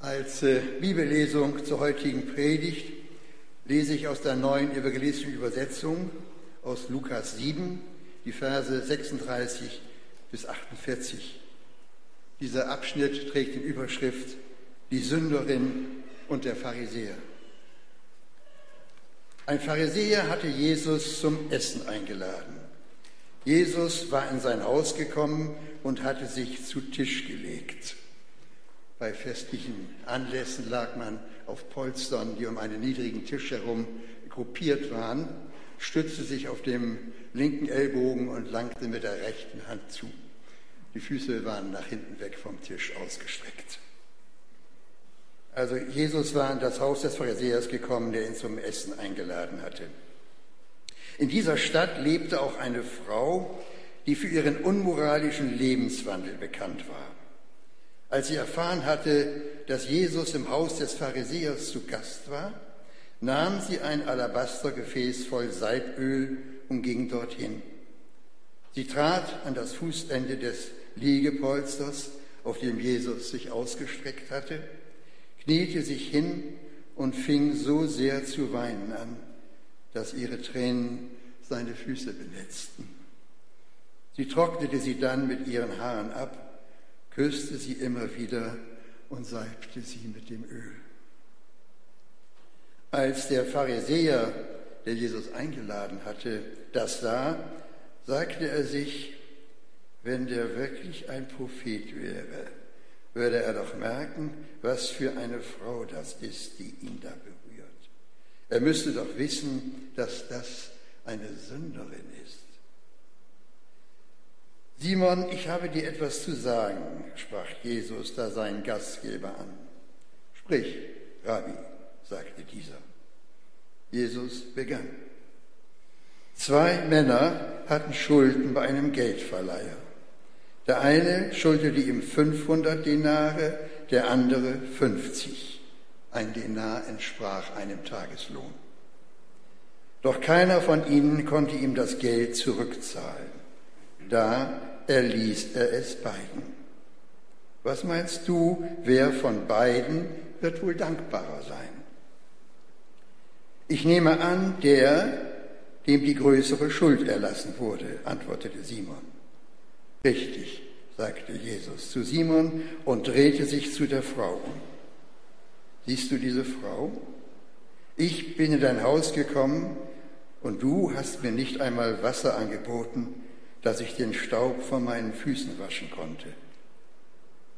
Als äh, Bibellesung zur heutigen Predigt lese ich aus der neuen evangelistischen Übersetzung aus Lukas 7, die Verse 36 bis 48. Dieser Abschnitt trägt die Überschrift Die Sünderin und der Pharisäer. Ein Pharisäer hatte Jesus zum Essen eingeladen. Jesus war in sein Haus gekommen und hatte sich zu Tisch gelegt. Bei festlichen Anlässen lag man auf Polstern, die um einen niedrigen Tisch herum gruppiert waren, stützte sich auf dem linken Ellbogen und langte mit der rechten Hand zu. Die Füße waren nach hinten weg vom Tisch ausgestreckt. Also Jesus war in das Haus des Pharisäers gekommen, der ihn zum Essen eingeladen hatte. In dieser Stadt lebte auch eine Frau, die für ihren unmoralischen Lebenswandel bekannt war. Als sie erfahren hatte, dass Jesus im Haus des Pharisäers zu Gast war, nahm sie ein Alabastergefäß voll Salböl und ging dorthin. Sie trat an das Fußende des Liegepolsters, auf dem Jesus sich ausgestreckt hatte, kniete sich hin und fing so sehr zu weinen an, dass ihre Tränen seine Füße benetzten. Sie trocknete sie dann mit ihren Haaren ab küsste sie immer wieder und salbte sie mit dem Öl. Als der Pharisäer, der Jesus eingeladen hatte, das sah, sagte er sich, wenn der wirklich ein Prophet wäre, würde er doch merken, was für eine Frau das ist, die ihn da berührt. Er müsste doch wissen, dass das eine Sünderin ist. Simon, ich habe dir etwas zu sagen, sprach Jesus da seinen Gastgeber an. Sprich, Rabbi, sagte dieser. Jesus begann. Zwei Männer hatten Schulden bei einem Geldverleiher. Der eine schuldete ihm 500 Denare, der andere 50. Ein Denar entsprach einem Tageslohn. Doch keiner von ihnen konnte ihm das Geld zurückzahlen. Da erließ er es beiden. Was meinst du, wer von beiden wird wohl dankbarer sein? Ich nehme an, der, dem die größere Schuld erlassen wurde, antwortete Simon. Richtig, sagte Jesus zu Simon und drehte sich zu der Frau um. Siehst du diese Frau? Ich bin in dein Haus gekommen und du hast mir nicht einmal Wasser angeboten, dass ich den Staub von meinen Füßen waschen konnte.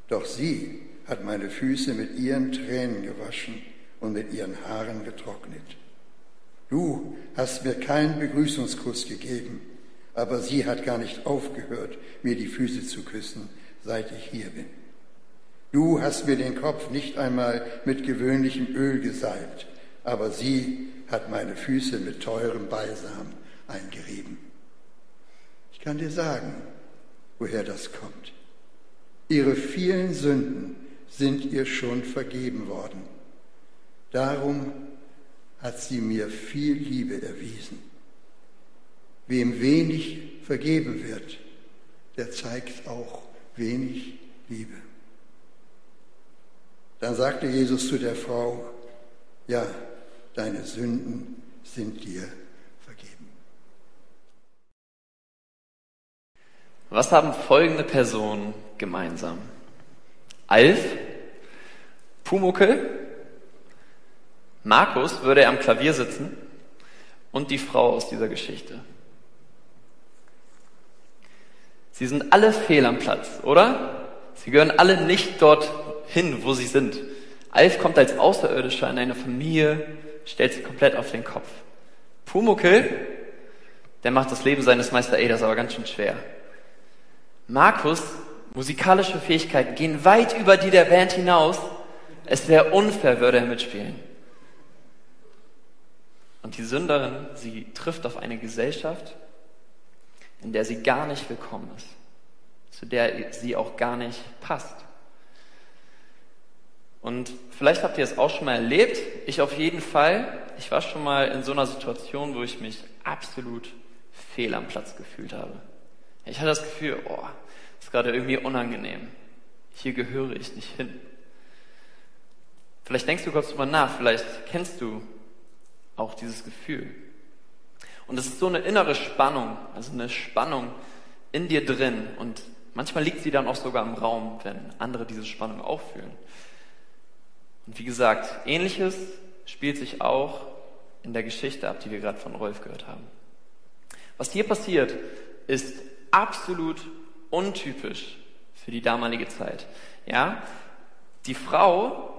Doch sie hat meine Füße mit ihren Tränen gewaschen und mit ihren Haaren getrocknet. Du hast mir keinen Begrüßungskuss gegeben, aber sie hat gar nicht aufgehört, mir die Füße zu küssen, seit ich hier bin. Du hast mir den Kopf nicht einmal mit gewöhnlichem Öl gesalbt, aber sie hat meine Füße mit teurem Balsam eingerieben kann dir sagen, woher das kommt. Ihre vielen Sünden sind ihr schon vergeben worden. Darum hat sie mir viel Liebe erwiesen. Wem wenig vergeben wird, der zeigt auch wenig Liebe. Dann sagte Jesus zu der Frau, ja, deine Sünden sind dir Was haben folgende Personen gemeinsam? Alf, Pumuckel, Markus würde er am Klavier sitzen und die Frau aus dieser Geschichte. Sie sind alle fehl am Platz, oder? Sie gehören alle nicht dort hin, wo sie sind. Alf kommt als Außerirdischer in eine Familie, stellt sie komplett auf den Kopf. Pumuckel, der macht das Leben seines Meister Edas aber ganz schön schwer. Markus musikalische Fähigkeiten gehen weit über die der Band hinaus. Es wäre unfair, würde er mitspielen. Und die Sünderin, sie trifft auf eine Gesellschaft, in der sie gar nicht willkommen ist, zu der sie auch gar nicht passt. Und vielleicht habt ihr es auch schon mal erlebt, ich auf jeden Fall. Ich war schon mal in so einer Situation, wo ich mich absolut fehl am Platz gefühlt habe. Ich hatte das Gefühl, oh, ist gerade irgendwie unangenehm. Hier gehöre ich nicht hin. Vielleicht denkst du kurz drüber nach, vielleicht kennst du auch dieses Gefühl. Und es ist so eine innere Spannung, also eine Spannung in dir drin. Und manchmal liegt sie dann auch sogar im Raum, wenn andere diese Spannung auch fühlen. Und wie gesagt, ähnliches spielt sich auch in der Geschichte ab, die wir gerade von Rolf gehört haben. Was hier passiert, ist absolut untypisch für die damalige Zeit. Ja, die Frau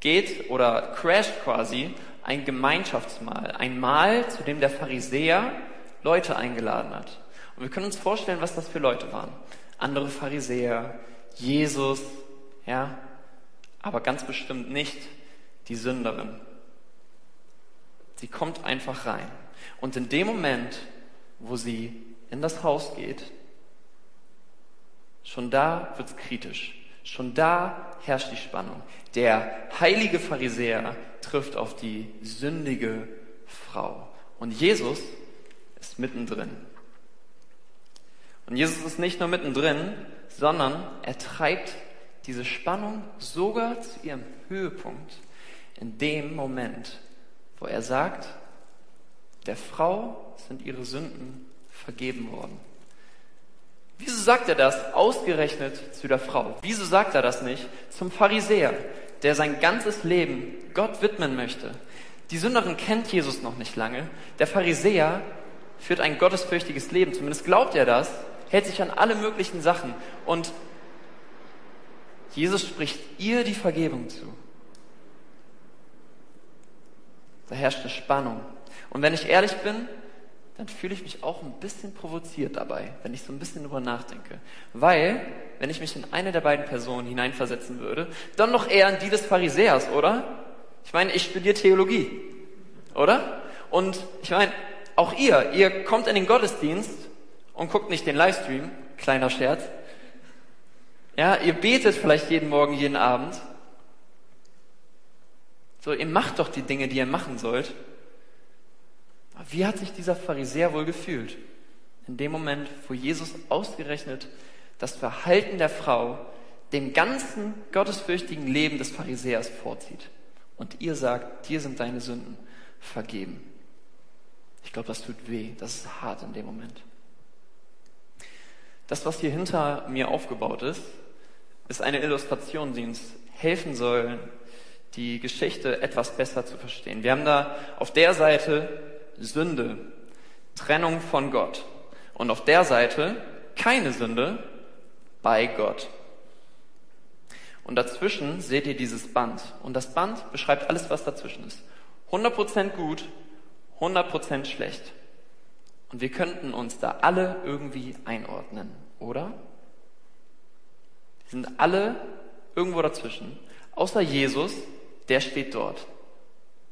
geht oder crasht quasi ein Gemeinschaftsmahl, ein Mahl, zu dem der Pharisäer Leute eingeladen hat. Und wir können uns vorstellen, was das für Leute waren. Andere Pharisäer, Jesus, ja, aber ganz bestimmt nicht die Sünderin. Sie kommt einfach rein. Und in dem Moment, wo sie in das Haus geht, schon da wird's kritisch. Schon da herrscht die Spannung. Der heilige Pharisäer trifft auf die sündige Frau. Und Jesus ist mittendrin. Und Jesus ist nicht nur mittendrin, sondern er treibt diese Spannung sogar zu ihrem Höhepunkt in dem Moment, wo er sagt, der Frau sind ihre Sünden vergeben worden. Wieso sagt er das ausgerechnet zu der Frau? Wieso sagt er das nicht zum Pharisäer, der sein ganzes Leben Gott widmen möchte? Die Sünderin kennt Jesus noch nicht lange. Der Pharisäer führt ein gottesfürchtiges Leben, zumindest glaubt er das, hält sich an alle möglichen Sachen und Jesus spricht ihr die Vergebung zu. Da herrscht eine Spannung. Und wenn ich ehrlich bin, dann fühle ich mich auch ein bisschen provoziert dabei, wenn ich so ein bisschen drüber nachdenke. Weil, wenn ich mich in eine der beiden Personen hineinversetzen würde, dann noch eher in die des Pharisäers, oder? Ich meine, ich studiere Theologie, oder? Und ich meine, auch ihr, ihr kommt in den Gottesdienst und guckt nicht den Livestream, kleiner Scherz. Ja, ihr betet vielleicht jeden Morgen, jeden Abend. So, ihr macht doch die Dinge, die ihr machen sollt. Wie hat sich dieser Pharisäer wohl gefühlt? In dem Moment, wo Jesus ausgerechnet das Verhalten der Frau dem ganzen gottesfürchtigen Leben des Pharisäers vorzieht. Und ihr sagt, dir sind deine Sünden vergeben. Ich glaube, das tut weh. Das ist hart in dem Moment. Das, was hier hinter mir aufgebaut ist, ist eine Illustration, die uns helfen soll, die Geschichte etwas besser zu verstehen. Wir haben da auf der Seite Sünde, Trennung von Gott. Und auf der Seite keine Sünde bei Gott. Und dazwischen seht ihr dieses Band. Und das Band beschreibt alles, was dazwischen ist. 100% gut, 100% schlecht. Und wir könnten uns da alle irgendwie einordnen, oder? Die sind alle irgendwo dazwischen. Außer Jesus, der steht dort.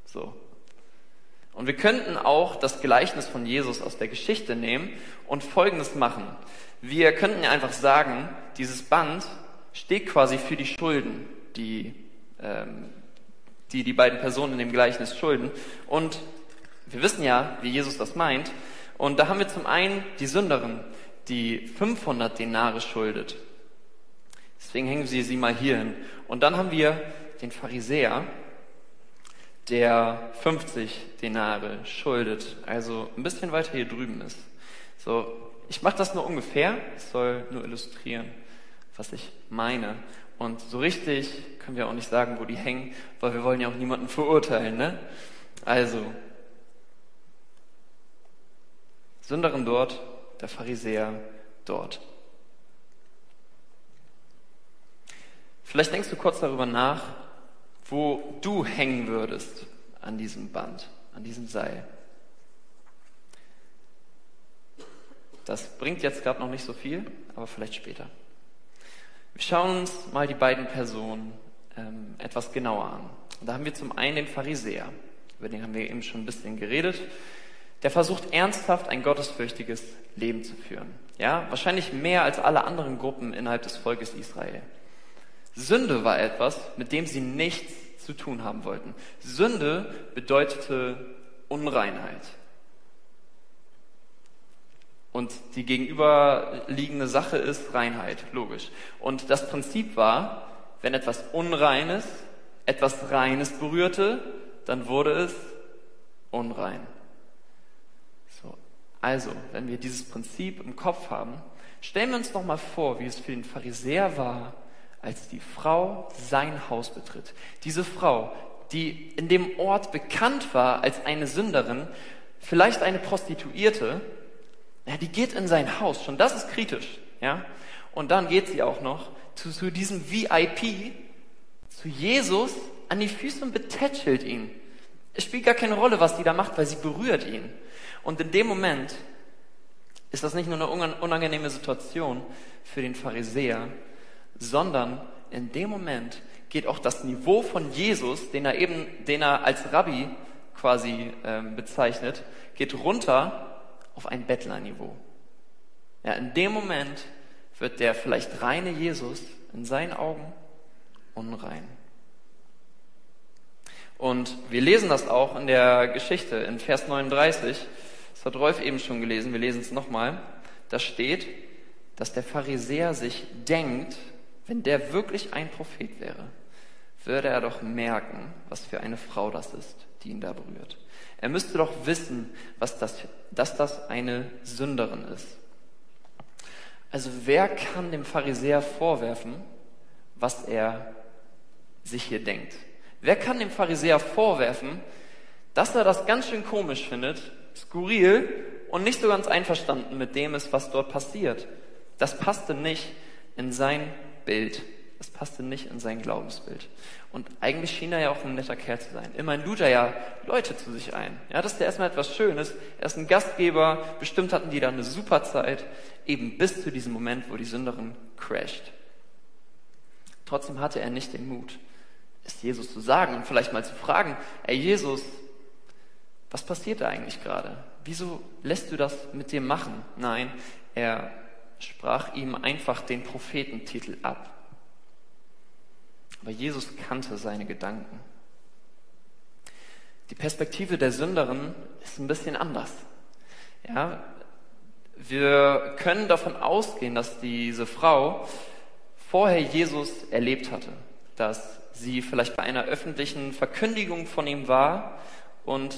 So. Und wir könnten auch das Gleichnis von Jesus aus der Geschichte nehmen und Folgendes machen. Wir könnten einfach sagen, dieses Band steht quasi für die Schulden, die, ähm, die die beiden Personen in dem Gleichnis schulden. Und wir wissen ja, wie Jesus das meint. Und da haben wir zum einen die Sünderin, die 500 Denare schuldet. Deswegen hängen wir sie mal hier hin. Und dann haben wir den Pharisäer, der 50 Denare schuldet, also ein bisschen weiter hier drüben ist. So, ich mache das nur ungefähr, ich soll nur illustrieren, was ich meine. Und so richtig können wir auch nicht sagen, wo die hängen, weil wir wollen ja auch niemanden verurteilen, ne? Also, Sünderin dort, der Pharisäer dort. Vielleicht denkst du kurz darüber nach, wo du hängen würdest an diesem Band, an diesem Seil. Das bringt jetzt gerade noch nicht so viel, aber vielleicht später. Wir schauen uns mal die beiden Personen ähm, etwas genauer an. Da haben wir zum einen den Pharisäer, über den haben wir eben schon ein bisschen geredet. Der versucht ernsthaft ein gottesfürchtiges Leben zu führen. Ja, wahrscheinlich mehr als alle anderen Gruppen innerhalb des Volkes Israel. Sünde war etwas, mit dem sie nichts zu tun haben wollten. Sünde bedeutete Unreinheit. Und die gegenüberliegende Sache ist Reinheit, logisch. Und das Prinzip war, wenn etwas Unreines etwas Reines berührte, dann wurde es unrein. So. Also, wenn wir dieses Prinzip im Kopf haben, stellen wir uns noch mal vor, wie es für den Pharisäer war, als die Frau sein Haus betritt. Diese Frau, die in dem Ort bekannt war als eine Sünderin, vielleicht eine Prostituierte, ja, die geht in sein Haus. Schon das ist kritisch, ja. Und dann geht sie auch noch zu, zu diesem VIP, zu Jesus an die Füße und betätschelt ihn. Es spielt gar keine Rolle, was die da macht, weil sie berührt ihn. Und in dem Moment ist das nicht nur eine unangenehme Situation für den Pharisäer, sondern in dem Moment geht auch das Niveau von Jesus, den er eben, den er als Rabbi quasi ähm, bezeichnet, geht runter auf ein Bettlerniveau. Ja, in dem Moment wird der vielleicht reine Jesus in seinen Augen unrein. Und wir lesen das auch in der Geschichte, in Vers 39. Das hat Rolf eben schon gelesen, wir lesen es nochmal. Da steht, dass der Pharisäer sich denkt, wenn der wirklich ein Prophet wäre, würde er doch merken, was für eine Frau das ist, die ihn da berührt. Er müsste doch wissen, was das, dass das eine Sünderin ist. Also wer kann dem Pharisäer vorwerfen, was er sich hier denkt? Wer kann dem Pharisäer vorwerfen, dass er das ganz schön komisch findet, skurril und nicht so ganz einverstanden mit dem ist, was dort passiert? Das passte nicht in sein Bild. Das passte nicht in sein Glaubensbild. Und eigentlich schien er ja auch ein netter Kerl zu sein. Immerhin lud er ja Leute zu sich ein. Ja, das ist ja erstmal etwas Schönes. Er ist ein Gastgeber. Bestimmt hatten die da eine super Zeit. Eben bis zu diesem Moment, wo die Sünderin crasht. Trotzdem hatte er nicht den Mut, es Jesus zu sagen und vielleicht mal zu fragen, ey Jesus, was passiert da eigentlich gerade? Wieso lässt du das mit dir machen? Nein, er sprach ihm einfach den Prophetentitel ab. Aber Jesus kannte seine Gedanken. Die Perspektive der Sünderin ist ein bisschen anders. Ja, wir können davon ausgehen, dass diese Frau vorher Jesus erlebt hatte, dass sie vielleicht bei einer öffentlichen Verkündigung von ihm war und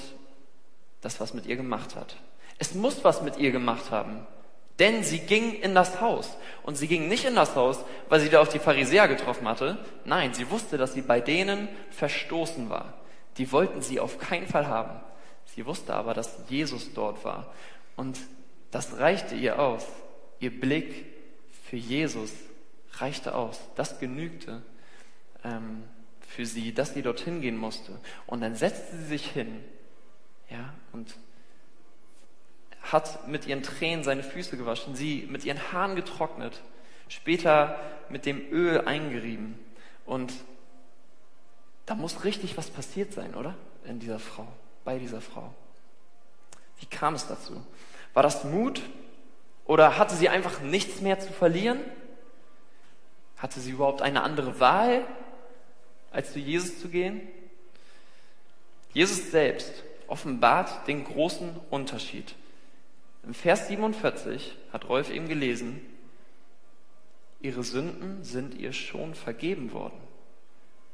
das was mit ihr gemacht hat. Es muss was mit ihr gemacht haben, denn sie ging in das Haus. Und sie ging nicht in das Haus, weil sie da auf die Pharisäer getroffen hatte. Nein, sie wusste, dass sie bei denen verstoßen war. Die wollten sie auf keinen Fall haben. Sie wusste aber, dass Jesus dort war. Und das reichte ihr aus. Ihr Blick für Jesus reichte aus. Das genügte ähm, für sie, dass sie dorthin gehen musste. Und dann setzte sie sich hin, ja, und hat mit ihren Tränen seine Füße gewaschen, sie mit ihren Haaren getrocknet, später mit dem Öl eingerieben. Und da muss richtig was passiert sein, oder? In dieser Frau, bei dieser Frau. Wie kam es dazu? War das Mut? Oder hatte sie einfach nichts mehr zu verlieren? Hatte sie überhaupt eine andere Wahl, als zu Jesus zu gehen? Jesus selbst offenbart den großen Unterschied im Vers 47 hat Rolf eben gelesen, ihre Sünden sind ihr schon vergeben worden.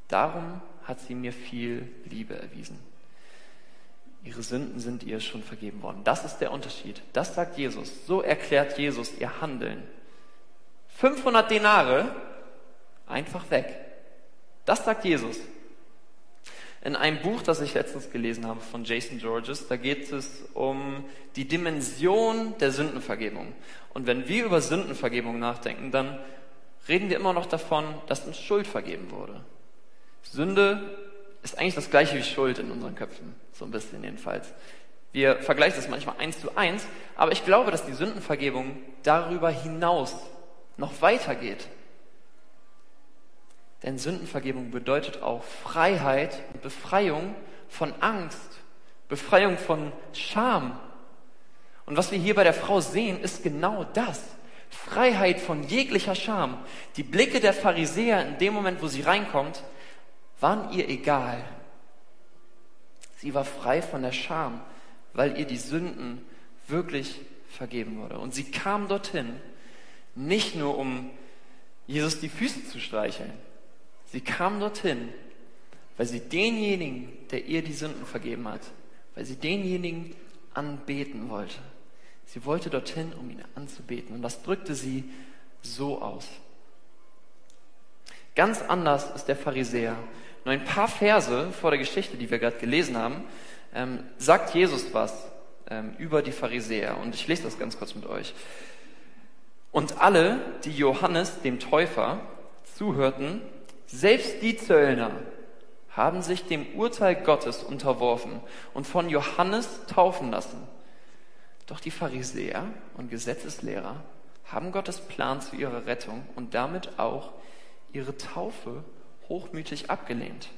Darum hat sie mir viel Liebe erwiesen. Ihre Sünden sind ihr schon vergeben worden. Das ist der Unterschied. Das sagt Jesus. So erklärt Jesus ihr Handeln. 500 Denare einfach weg. Das sagt Jesus. In einem Buch, das ich letztens gelesen habe von Jason Georges, da geht es um die Dimension der Sündenvergebung. Und wenn wir über Sündenvergebung nachdenken, dann reden wir immer noch davon, dass uns Schuld vergeben wurde. Sünde ist eigentlich das gleiche wie Schuld in unseren Köpfen, so ein bisschen jedenfalls. Wir vergleichen das manchmal eins zu eins, aber ich glaube, dass die Sündenvergebung darüber hinaus noch weitergeht. Denn Sündenvergebung bedeutet auch Freiheit und Befreiung von Angst, Befreiung von Scham. Und was wir hier bei der Frau sehen, ist genau das. Freiheit von jeglicher Scham. Die Blicke der Pharisäer in dem Moment, wo sie reinkommt, waren ihr egal. Sie war frei von der Scham, weil ihr die Sünden wirklich vergeben wurde. Und sie kam dorthin, nicht nur um Jesus die Füße zu streicheln, Sie kam dorthin, weil sie denjenigen, der ihr die Sünden vergeben hat, weil sie denjenigen anbeten wollte. Sie wollte dorthin, um ihn anzubeten. Und das drückte sie so aus. Ganz anders ist der Pharisäer. Nur ein paar Verse vor der Geschichte, die wir gerade gelesen haben, ähm, sagt Jesus was ähm, über die Pharisäer. Und ich lese das ganz kurz mit euch. Und alle, die Johannes, dem Täufer, zuhörten, selbst die Zöllner, haben sich dem Urteil Gottes unterworfen und von Johannes taufen lassen. Doch die Pharisäer und Gesetzeslehrer haben Gottes Plan zu ihrer Rettung und damit auch ihre Taufe hochmütig abgelehnt.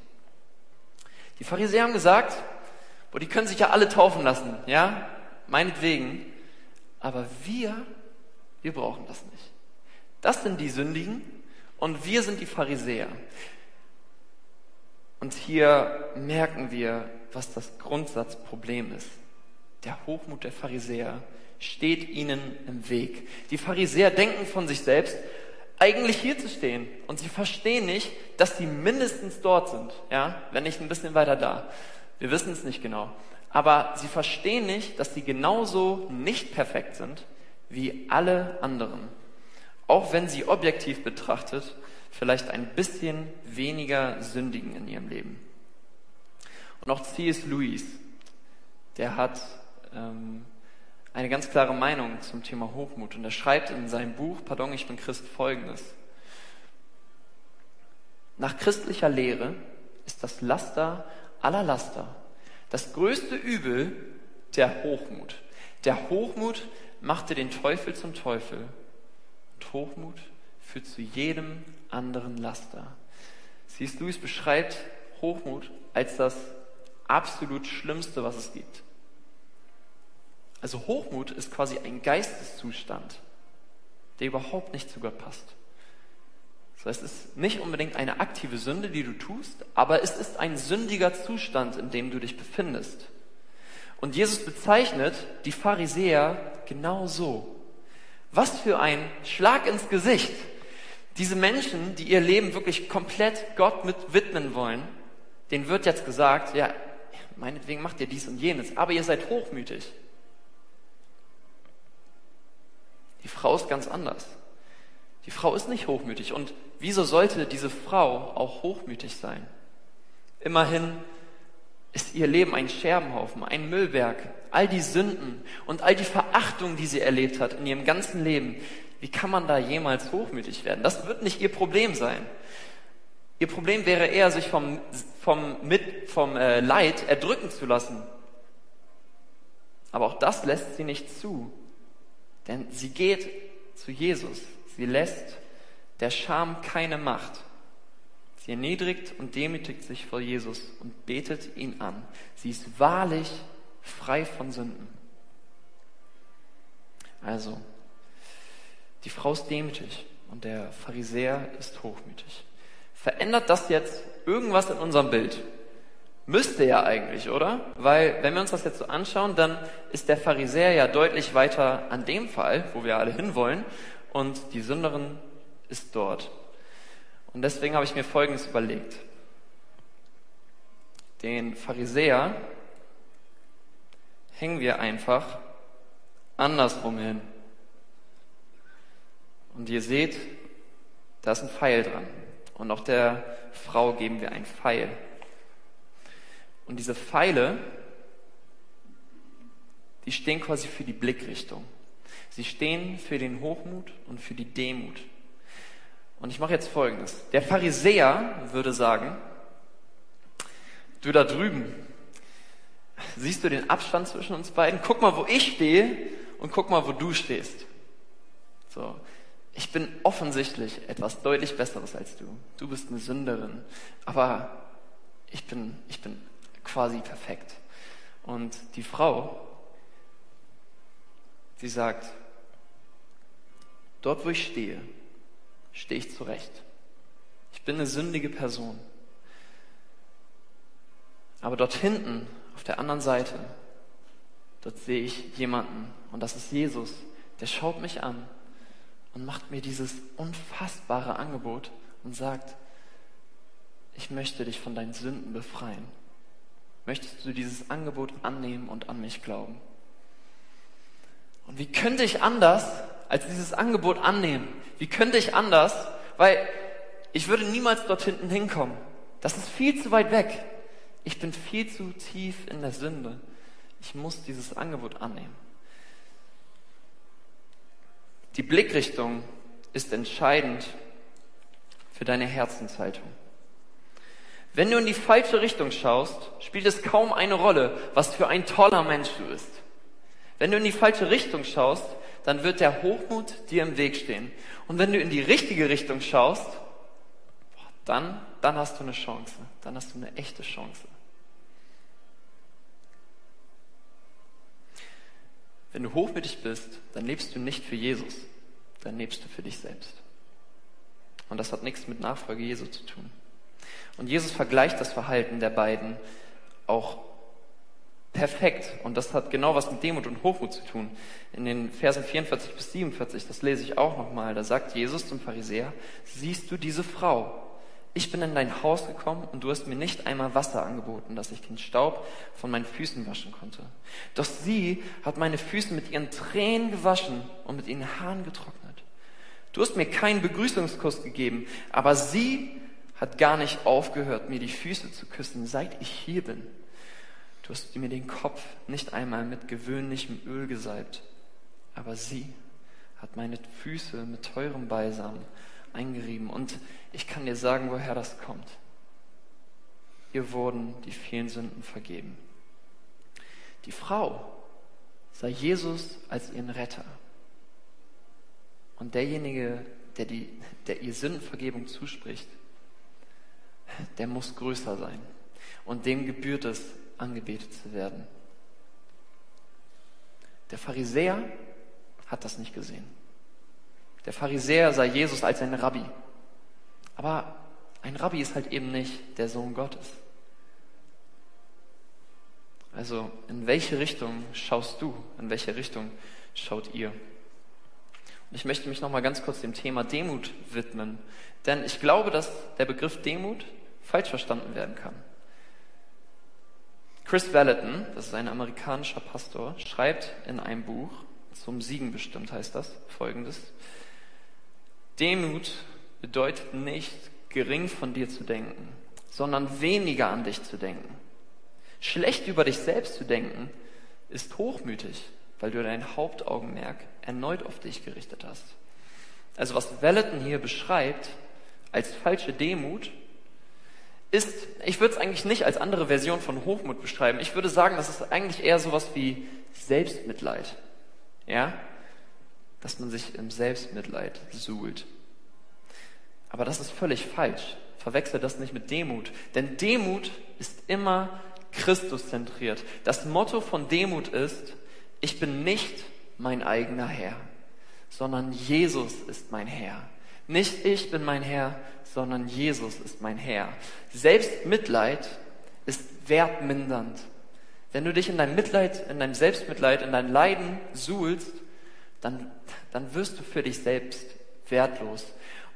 Die Pharisäer haben gesagt, boah, die können sich ja alle taufen lassen, ja, meinetwegen, aber wir, wir brauchen das nicht. Das sind die Sündigen und wir sind die Pharisäer. Und hier merken wir, was das Grundsatzproblem ist. Der Hochmut der Pharisäer steht ihnen im Weg. Die Pharisäer denken von sich selbst, eigentlich hier zu stehen. Und sie verstehen nicht, dass sie mindestens dort sind, ja, wenn nicht ein bisschen weiter da. Wir wissen es nicht genau. Aber sie verstehen nicht, dass sie genauso nicht perfekt sind wie alle anderen. Auch wenn sie objektiv betrachtet vielleicht ein bisschen weniger sündigen in ihrem Leben. Und auch C.S. Lewis, der hat ähm, eine ganz klare Meinung zum Thema Hochmut. Und er schreibt in seinem Buch, Pardon, ich bin Christ, folgendes. Nach christlicher Lehre ist das Laster aller Laster das größte Übel der Hochmut. Der Hochmut machte den Teufel zum Teufel. Und Hochmut führt zu jedem anderen Laster. C.S. Lewis beschreibt Hochmut als das absolut Schlimmste, was es gibt. Also Hochmut ist quasi ein Geisteszustand, der überhaupt nicht zu Gott passt. Das heißt, es ist nicht unbedingt eine aktive Sünde, die du tust, aber es ist ein sündiger Zustand, in dem du dich befindest. Und Jesus bezeichnet die Pharisäer genau so. Was für ein Schlag ins Gesicht. Diese Menschen, die ihr Leben wirklich komplett Gott mit widmen wollen, denen wird jetzt gesagt, ja, meinetwegen macht ihr dies und jenes, aber ihr seid hochmütig. Die Frau ist ganz anders. Die Frau ist nicht hochmütig. Und wieso sollte diese Frau auch hochmütig sein? Immerhin ist ihr Leben ein Scherbenhaufen, ein Müllberg. All die Sünden und all die Verachtung, die sie erlebt hat in ihrem ganzen Leben. Wie kann man da jemals hochmütig werden? Das wird nicht ihr Problem sein. Ihr Problem wäre eher, sich vom, vom, mit, vom äh, Leid erdrücken zu lassen. Aber auch das lässt sie nicht zu. Denn sie geht zu Jesus. Sie lässt der Scham keine Macht. Sie erniedrigt und demütigt sich vor Jesus und betet ihn an. Sie ist wahrlich frei von Sünden. Also, die Frau ist demütig und der Pharisäer ist hochmütig. Verändert das jetzt irgendwas in unserem Bild? Müsste ja eigentlich, oder? Weil, wenn wir uns das jetzt so anschauen, dann ist der Pharisäer ja deutlich weiter an dem Fall, wo wir alle hinwollen, und die Sünderin ist dort. Und deswegen habe ich mir Folgendes überlegt. Den Pharisäer hängen wir einfach andersrum hin. Und ihr seht, da ist ein Pfeil dran. Und auch der Frau geben wir einen Pfeil. Und diese Pfeile, die stehen quasi für die Blickrichtung. Sie stehen für den Hochmut und für die Demut. Und ich mache jetzt Folgendes. Der Pharisäer würde sagen, du da drüben, siehst du den Abstand zwischen uns beiden? Guck mal, wo ich stehe und guck mal, wo du stehst. So. Ich bin offensichtlich etwas deutlich Besseres als du. Du bist eine Sünderin. Aber ich bin, ich bin quasi perfekt. Und die Frau, sie sagt, dort wo ich stehe, stehe ich zurecht. Ich bin eine sündige Person. Aber dort hinten, auf der anderen Seite, dort sehe ich jemanden und das ist Jesus. Der schaut mich an und macht mir dieses unfassbare Angebot und sagt, ich möchte dich von deinen Sünden befreien. Möchtest du dieses Angebot annehmen und an mich glauben? Und wie könnte ich anders als dieses Angebot annehmen? Wie könnte ich anders? Weil ich würde niemals dort hinten hinkommen. Das ist viel zu weit weg. Ich bin viel zu tief in der Sünde. Ich muss dieses Angebot annehmen. Die Blickrichtung ist entscheidend für deine Herzenshaltung. Wenn du in die falsche Richtung schaust, spielt es kaum eine Rolle, was für ein toller Mensch du bist. Wenn du in die falsche Richtung schaust, dann wird der Hochmut dir im Weg stehen. Und wenn du in die richtige Richtung schaust, dann, dann hast du eine Chance. Dann hast du eine echte Chance. Wenn du hochmütig bist, dann lebst du nicht für Jesus, dann lebst du für dich selbst. Und das hat nichts mit Nachfolge Jesu zu tun. Und Jesus vergleicht das Verhalten der beiden auch perfekt. Und das hat genau was mit Demut und Hochmut zu tun. In den Versen 44 bis 47, das lese ich auch nochmal, da sagt Jesus zum Pharisäer, siehst du diese Frau? Ich bin in dein Haus gekommen und du hast mir nicht einmal Wasser angeboten, dass ich den Staub von meinen Füßen waschen konnte. Doch sie hat meine Füße mit ihren Tränen gewaschen und mit ihren Haaren getrocknet. Du hast mir keinen Begrüßungskuss gegeben, aber sie hat gar nicht aufgehört, mir die Füße zu küssen, seit ich hier bin. Du hast mir den Kopf nicht einmal mit gewöhnlichem Öl gesalbt, aber sie hat meine Füße mit teurem Balsam eingerieben. Und ich kann dir sagen, woher das kommt. Ihr wurden die vielen Sünden vergeben. Die Frau sah Jesus als ihren Retter. Und derjenige, der, die, der ihr Sündenvergebung zuspricht, der muss größer sein. Und dem gebührt es, angebetet zu werden. Der Pharisäer hat das nicht gesehen. Der Pharisäer sah Jesus als einen Rabbi. Aber ein Rabbi ist halt eben nicht der Sohn Gottes. Also in welche Richtung schaust du? In welche Richtung schaut ihr? Und ich möchte mich nochmal ganz kurz dem Thema Demut widmen. Denn ich glaube, dass der Begriff Demut falsch verstanden werden kann. Chris Valentin, das ist ein amerikanischer Pastor, schreibt in einem Buch, zum Siegen bestimmt heißt das, folgendes. Demut bedeutet nicht, gering von dir zu denken, sondern weniger an dich zu denken. Schlecht über dich selbst zu denken, ist hochmütig, weil du dein Hauptaugenmerk erneut auf dich gerichtet hast. Also was Welleton hier beschreibt als falsche Demut, ist, ich würde es eigentlich nicht als andere Version von Hochmut beschreiben. Ich würde sagen, das ist eigentlich eher sowas wie Selbstmitleid. Ja? dass man sich im Selbstmitleid suhlt. Aber das ist völlig falsch. Verwechsel das nicht mit Demut. Denn Demut ist immer Christus zentriert. Das Motto von Demut ist, ich bin nicht mein eigener Herr, sondern Jesus ist mein Herr. Nicht ich bin mein Herr, sondern Jesus ist mein Herr. Selbstmitleid ist wertmindernd. Wenn du dich in deinem Mitleid, in deinem Selbstmitleid, in deinem Leiden suhlst, dann, dann wirst du für dich selbst wertlos.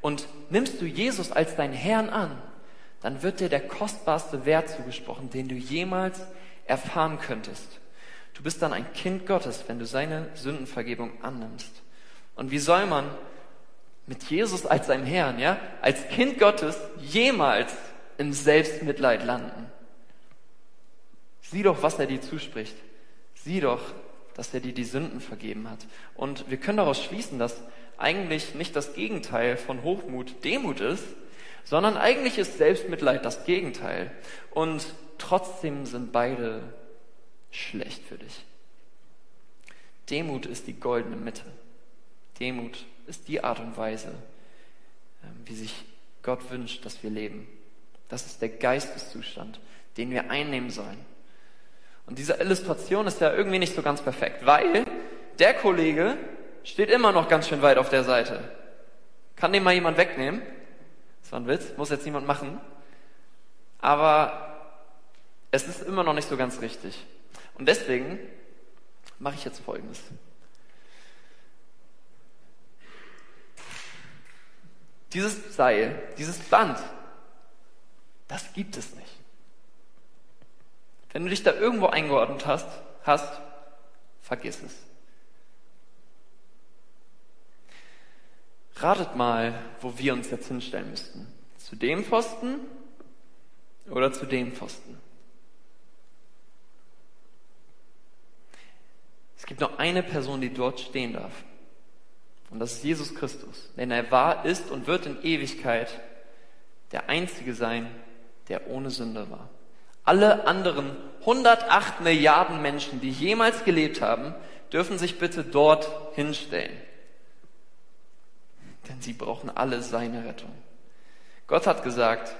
Und nimmst du Jesus als deinen Herrn an, dann wird dir der kostbarste Wert zugesprochen, den du jemals erfahren könntest. Du bist dann ein Kind Gottes, wenn du seine Sündenvergebung annimmst. Und wie soll man mit Jesus als seinem Herrn, ja, als Kind Gottes jemals im Selbstmitleid landen? Sieh doch, was er dir zuspricht. Sieh doch, dass er dir die Sünden vergeben hat. Und wir können daraus schließen, dass eigentlich nicht das Gegenteil von Hochmut Demut ist, sondern eigentlich ist Selbstmitleid das Gegenteil. Und trotzdem sind beide schlecht für dich. Demut ist die goldene Mitte. Demut ist die Art und Weise, ähm, wie sich Gott wünscht, dass wir leben. Das ist der Geisteszustand, den wir einnehmen sollen. Und diese Illustration ist ja irgendwie nicht so ganz perfekt, weil der Kollege steht immer noch ganz schön weit auf der Seite. Kann den mal jemand wegnehmen? Das war ein Witz, muss jetzt niemand machen. Aber es ist immer noch nicht so ganz richtig. Und deswegen mache ich jetzt Folgendes. Dieses Seil, dieses Band, Das gibt es nicht. Wenn du dich da irgendwo eingeordnet hast, hast, vergiss es. Ratet mal, wo wir uns jetzt hinstellen müssten. Zu dem Pfosten oder zu dem Pfosten? Es gibt nur eine Person, die dort stehen darf. Und das ist Jesus Christus. Denn er war, ist und wird in Ewigkeit der Einzige sein, der ohne Sünde war. Alle anderen 108 Milliarden Menschen, die jemals gelebt haben, dürfen sich bitte dort hinstellen. Denn sie brauchen alle seine Rettung. Gott hat gesagt,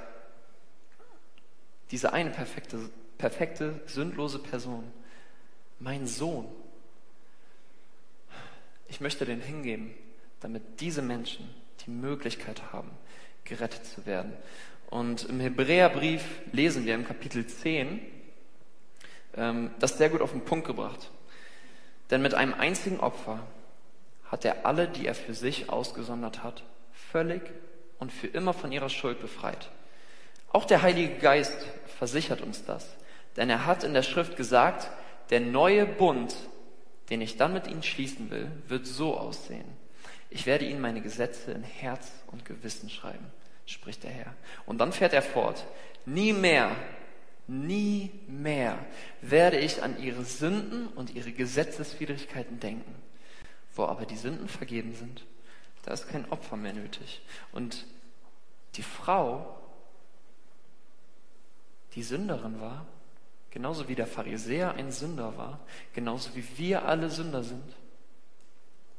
diese eine perfekte, perfekte, sündlose Person, mein Sohn, ich möchte den hingeben, damit diese Menschen die Möglichkeit haben, gerettet zu werden. Und im Hebräerbrief lesen wir im Kapitel 10, ähm, das sehr gut auf den Punkt gebracht. Denn mit einem einzigen Opfer hat er alle, die er für sich ausgesondert hat, völlig und für immer von ihrer Schuld befreit. Auch der Heilige Geist versichert uns das, denn er hat in der Schrift gesagt, der neue Bund, den ich dann mit ihnen schließen will, wird so aussehen. Ich werde ihnen meine Gesetze in Herz und Gewissen schreiben spricht der Herr. Und dann fährt er fort. Nie mehr, nie mehr werde ich an ihre Sünden und ihre Gesetzeswidrigkeiten denken. Wo aber die Sünden vergeben sind, da ist kein Opfer mehr nötig. Und die Frau, die Sünderin war, genauso wie der Pharisäer ein Sünder war, genauso wie wir alle Sünder sind.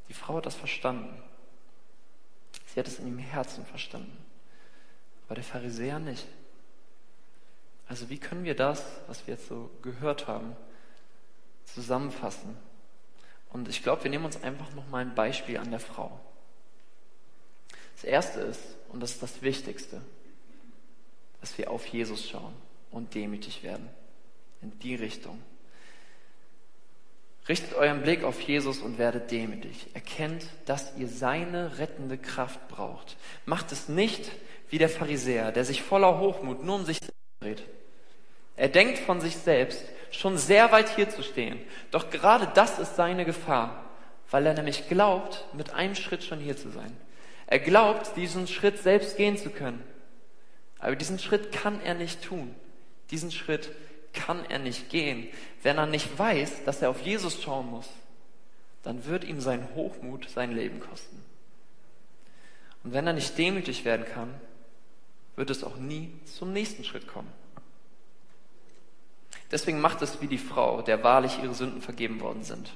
Die Frau hat das verstanden. Sie hat es in ihrem Herzen verstanden aber der Pharisäer nicht. Also wie können wir das, was wir jetzt so gehört haben, zusammenfassen? Und ich glaube, wir nehmen uns einfach nochmal ein Beispiel an der Frau. Das Erste ist, und das ist das Wichtigste, dass wir auf Jesus schauen und demütig werden. In die Richtung. Richtet euren Blick auf Jesus und werdet demütig. Erkennt, dass ihr seine rettende Kraft braucht. Macht es nicht wie der Pharisäer, der sich voller Hochmut nur um sich selbst dreht. Er denkt von sich selbst, schon sehr weit hier zu stehen. Doch gerade das ist seine Gefahr, weil er nämlich glaubt, mit einem Schritt schon hier zu sein. Er glaubt, diesen Schritt selbst gehen zu können. Aber diesen Schritt kann er nicht tun. Diesen Schritt kann er nicht gehen. Wenn er nicht weiß, dass er auf Jesus schauen muss, dann wird ihm sein Hochmut sein Leben kosten. Und wenn er nicht demütig werden kann, wird es auch nie zum nächsten Schritt kommen. Deswegen macht es wie die Frau, der wahrlich ihre Sünden vergeben worden sind.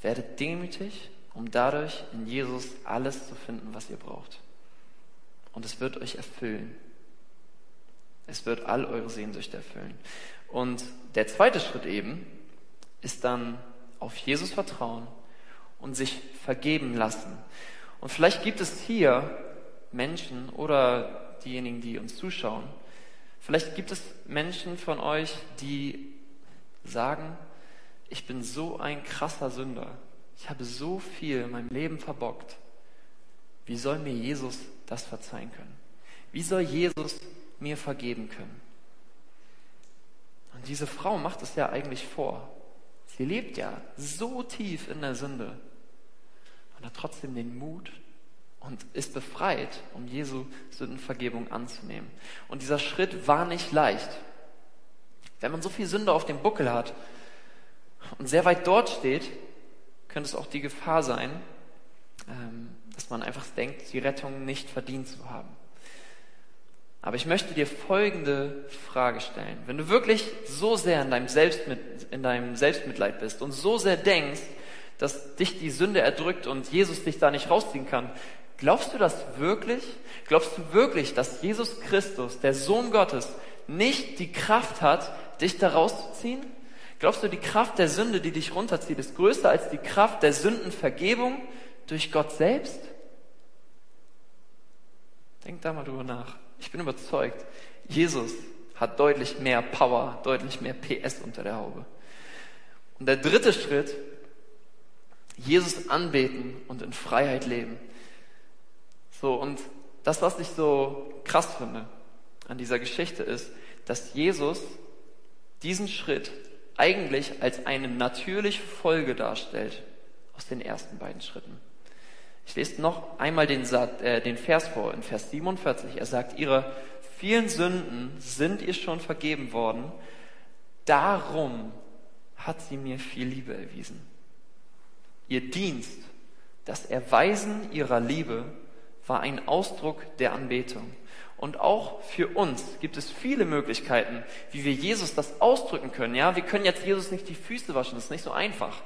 Werdet demütig, um dadurch in Jesus alles zu finden, was ihr braucht. Und es wird euch erfüllen. Es wird all eure Sehnsüchte erfüllen. Und der zweite Schritt eben ist dann auf Jesus vertrauen und sich vergeben lassen. Und vielleicht gibt es hier Menschen oder diejenigen, die uns zuschauen. Vielleicht gibt es Menschen von euch, die sagen, ich bin so ein krasser Sünder. Ich habe so viel in meinem Leben verbockt. Wie soll mir Jesus das verzeihen können? Wie soll Jesus mir vergeben können? Und diese Frau macht es ja eigentlich vor. Sie lebt ja so tief in der Sünde und hat trotzdem den Mut, und ist befreit, um Jesu Sündenvergebung anzunehmen. Und dieser Schritt war nicht leicht. Wenn man so viel Sünde auf dem Buckel hat und sehr weit dort steht, könnte es auch die Gefahr sein, ähm, dass man einfach denkt, die Rettung nicht verdient zu haben. Aber ich möchte dir folgende Frage stellen. Wenn du wirklich so sehr in deinem, Selbstmit in deinem Selbstmitleid bist und so sehr denkst, dass dich die Sünde erdrückt und Jesus dich da nicht rausziehen kann, Glaubst du das wirklich? Glaubst du wirklich, dass Jesus Christus, der Sohn Gottes, nicht die Kraft hat, dich da rauszuziehen? Glaubst du, die Kraft der Sünde, die dich runterzieht, ist größer als die Kraft der Sündenvergebung durch Gott selbst? Denk da mal drüber nach. Ich bin überzeugt, Jesus hat deutlich mehr Power, deutlich mehr PS unter der Haube. Und der dritte Schritt, Jesus anbeten und in Freiheit leben. So, und das, was ich so krass finde, an dieser Geschichte ist, dass Jesus diesen Schritt eigentlich als eine natürliche Folge darstellt aus den ersten beiden Schritten. Ich lese noch einmal den, äh, den Vers vor, in Vers 47. Er sagt, ihre vielen Sünden sind ihr schon vergeben worden, darum hat sie mir viel Liebe erwiesen. Ihr Dienst, das Erweisen ihrer Liebe, war ein Ausdruck der Anbetung. Und auch für uns gibt es viele Möglichkeiten, wie wir Jesus das ausdrücken können. Ja, wir können jetzt Jesus nicht die Füße waschen, das ist nicht so einfach.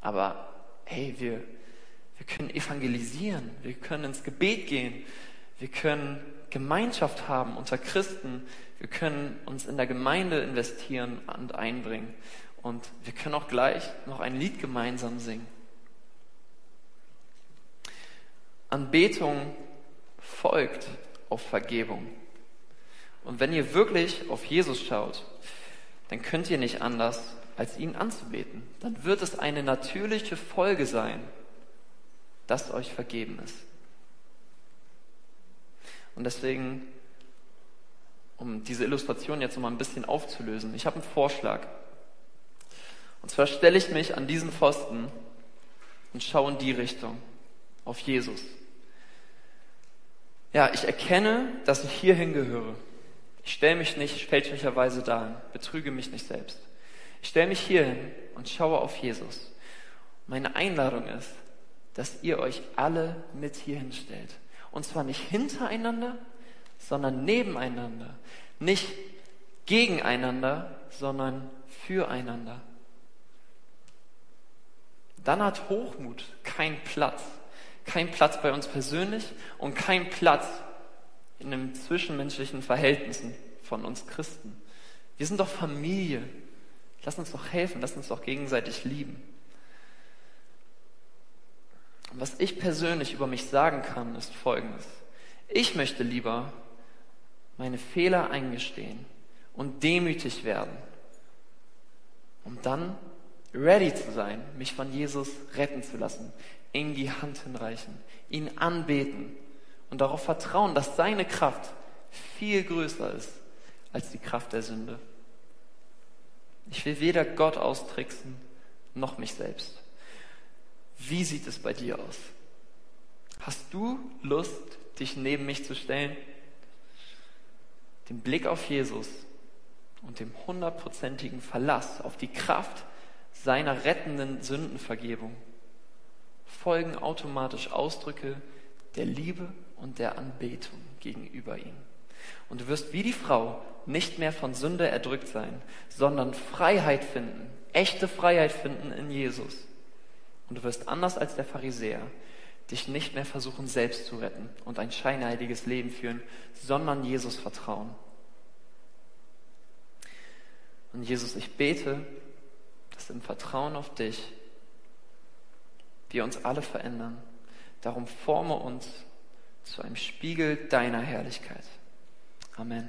Aber hey, wir, wir können evangelisieren, wir können ins Gebet gehen, wir können Gemeinschaft haben unter Christen, wir können uns in der Gemeinde investieren und einbringen. Und wir können auch gleich noch ein Lied gemeinsam singen. Anbetung folgt auf Vergebung. Und wenn ihr wirklich auf Jesus schaut, dann könnt ihr nicht anders, als ihn anzubeten. Dann wird es eine natürliche Folge sein, dass euch vergeben ist. Und deswegen, um diese Illustration jetzt noch mal ein bisschen aufzulösen, ich habe einen Vorschlag. Und zwar stelle ich mich an diesen Pfosten und schaue in die Richtung, auf Jesus. Ja, ich erkenne, dass ich hierhin gehöre. Ich stelle mich nicht fälschlicherweise dar, betrüge mich nicht selbst. Ich stelle mich hierhin und schaue auf Jesus. Meine Einladung ist, dass ihr euch alle mit hierhin stellt. Und zwar nicht hintereinander, sondern nebeneinander. Nicht gegeneinander, sondern füreinander. Dann hat Hochmut keinen Platz kein Platz bei uns persönlich und kein Platz in den zwischenmenschlichen Verhältnissen von uns Christen. Wir sind doch Familie. Lass uns doch helfen, lass uns doch gegenseitig lieben. Was ich persönlich über mich sagen kann, ist Folgendes. Ich möchte lieber meine Fehler eingestehen und demütig werden, um dann ready zu sein, mich von Jesus retten zu lassen, ihm die Hand hinreichen, ihn anbeten und darauf vertrauen, dass seine Kraft viel größer ist als die Kraft der Sünde. Ich will weder Gott austricksen noch mich selbst. Wie sieht es bei dir aus? Hast du Lust, dich neben mich zu stellen? Den Blick auf Jesus und dem hundertprozentigen Verlass auf die Kraft seiner rettenden Sündenvergebung folgen automatisch Ausdrücke der Liebe und der Anbetung gegenüber ihm. Und du wirst wie die Frau nicht mehr von Sünde erdrückt sein, sondern Freiheit finden, echte Freiheit finden in Jesus. Und du wirst anders als der Pharisäer dich nicht mehr versuchen, selbst zu retten und ein scheinheiliges Leben führen, sondern Jesus vertrauen. Und Jesus, ich bete, dass im Vertrauen auf dich wir uns alle verändern. Darum forme uns zu einem Spiegel deiner Herrlichkeit. Amen.